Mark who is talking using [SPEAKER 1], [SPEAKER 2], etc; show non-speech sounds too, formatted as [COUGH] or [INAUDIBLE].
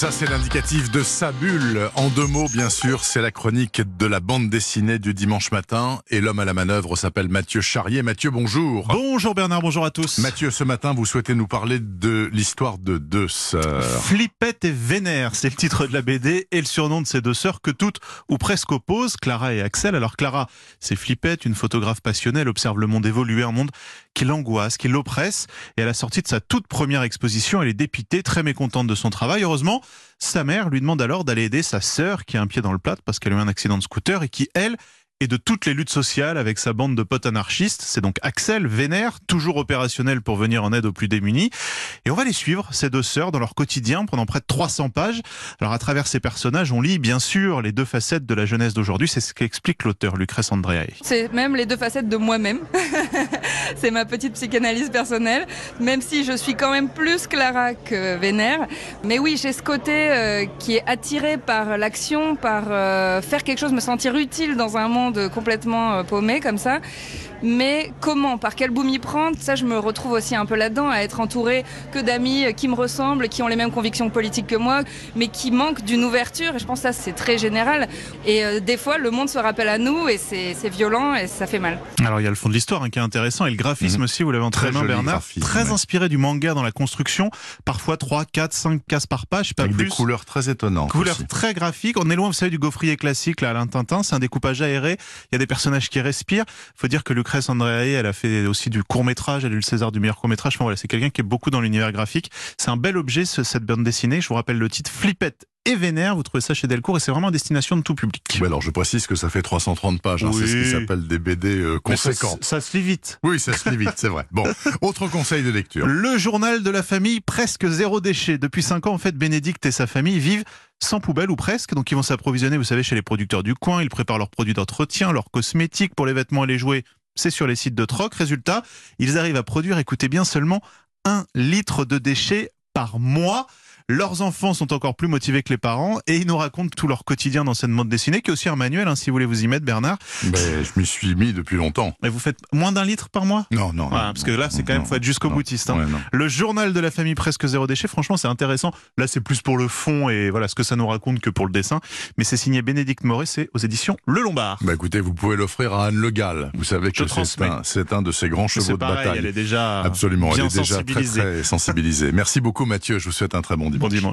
[SPEAKER 1] ça, c'est l'indicatif de sa bulle. En deux mots, bien sûr, c'est la chronique de la bande dessinée du dimanche matin. Et l'homme à la manœuvre s'appelle Mathieu Charrier. Mathieu, bonjour.
[SPEAKER 2] Bonjour Bernard, bonjour à tous.
[SPEAKER 1] Mathieu, ce matin, vous souhaitez nous parler de l'histoire de deux sœurs.
[SPEAKER 2] Flippette et Vénère, c'est le titre de la BD et le surnom de ces deux sœurs que toutes ou presque opposent, Clara et Axel. Alors Clara, c'est Flippette, une photographe passionnée, elle observe le monde évoluer, un monde qui l'angoisse, qui l'oppresse. Et à la sortie de sa toute première exposition, elle est dépitée, très mécontente de son travail. Heureusement, sa mère lui demande alors d'aller aider sa sœur qui a un pied dans le plat parce qu'elle a eu un accident de scooter et qui, elle, et de toutes les luttes sociales avec sa bande de potes anarchistes. C'est donc Axel Vénère, toujours opérationnel pour venir en aide aux plus démunis. Et on va les suivre, ces deux sœurs, dans leur quotidien pendant près de 300 pages. Alors à travers ces personnages, on lit bien sûr les deux facettes de la jeunesse d'aujourd'hui. C'est ce qu'explique l'auteur Lucrèce Andréae.
[SPEAKER 3] C'est même les deux facettes de moi-même. [LAUGHS] C'est ma petite psychanalyse personnelle, même si je suis quand même plus Clara que Vénère. Mais oui, j'ai ce côté euh, qui est attiré par l'action, par euh, faire quelque chose, me sentir utile dans un monde complètement euh, paumé comme ça. Mais comment, par quel bout m'y prendre Ça, je me retrouve aussi un peu là-dedans, à être entouré que d'amis qui me ressemblent, qui ont les mêmes convictions politiques que moi, mais qui manquent d'une ouverture. Et je pense que ça, c'est très général. Et euh, des fois, le monde se rappelle à nous, et c'est violent, et ça fait mal.
[SPEAKER 2] Alors, il y a le fond de l'histoire hein, qui est intéressant, et le graphisme mmh. aussi, vous l'avez entre les mains, Bernard. Très inspiré du manga dans la construction, parfois 3, 4, 5 cases par page, pas
[SPEAKER 1] Avec
[SPEAKER 2] plus.
[SPEAKER 1] des couleurs très étonnantes.
[SPEAKER 2] Couleurs très graphiques. On est loin, vous savez, du gaufrier classique, là, à Tintin. C'est un découpage aéré. Il y a des personnages qui respirent. faut dire que Lucrèce Andréae, elle a fait aussi du court métrage, elle a eu le César du meilleur court métrage. Enfin, voilà, c'est quelqu'un qui est beaucoup dans l'univers graphique. C'est un bel objet, cette bande dessinée. Je vous rappelle le titre Flippette et Vénère. Vous trouvez ça chez Delcourt et c'est vraiment à destination de tout public.
[SPEAKER 1] alors je précise que ça fait 330 pages. Hein, c'est ce qui s'appelle des BD euh, conséquents.
[SPEAKER 2] Ça, se lit vite.
[SPEAKER 1] Oui, ça se lit vite, c'est vrai. Bon, [LAUGHS] autre conseil de lecture.
[SPEAKER 2] Le journal de la famille, presque zéro déchet. Depuis 5 ans, en fait, Bénédicte et sa famille vivent sans poubelle ou presque. Donc ils vont s'approvisionner, vous savez, chez les producteurs du coin. Ils préparent leurs produits d'entretien, leurs cosmétiques pour les vêtements et les jouets. C'est sur les sites de troc. Résultat, ils arrivent à produire, écoutez bien, seulement un litre de déchets par mois. Leurs enfants sont encore plus motivés que les parents et ils nous racontent tout leur quotidien dans cette bande dessinée, qui est aussi un manuel, hein, si vous voulez vous y mettre, Bernard.
[SPEAKER 1] Ben, je m'y suis mis depuis longtemps.
[SPEAKER 2] Mais vous faites moins d'un litre par mois?
[SPEAKER 1] Non, non.
[SPEAKER 2] parce que là, c'est quand même, faut être jusqu'au boutiste. Hein. le journal de la famille presque zéro déchet, franchement, c'est intéressant. Là, c'est plus pour le fond et voilà ce que ça nous raconte que pour le dessin. Mais c'est signé Bénédicte Moret, c'est aux éditions Le Lombard.
[SPEAKER 1] Bah écoutez, vous pouvez l'offrir à Anne Le Gall. Vous savez que c'est un, c'est un de ses grands chevaux de bataille.
[SPEAKER 2] Elle est déjà
[SPEAKER 1] absolument, elle est déjà très, très sensibilisée. Merci beaucoup, Mathieu. Je vous souhaite un très bon dimanche.
[SPEAKER 2] Bon dimanche.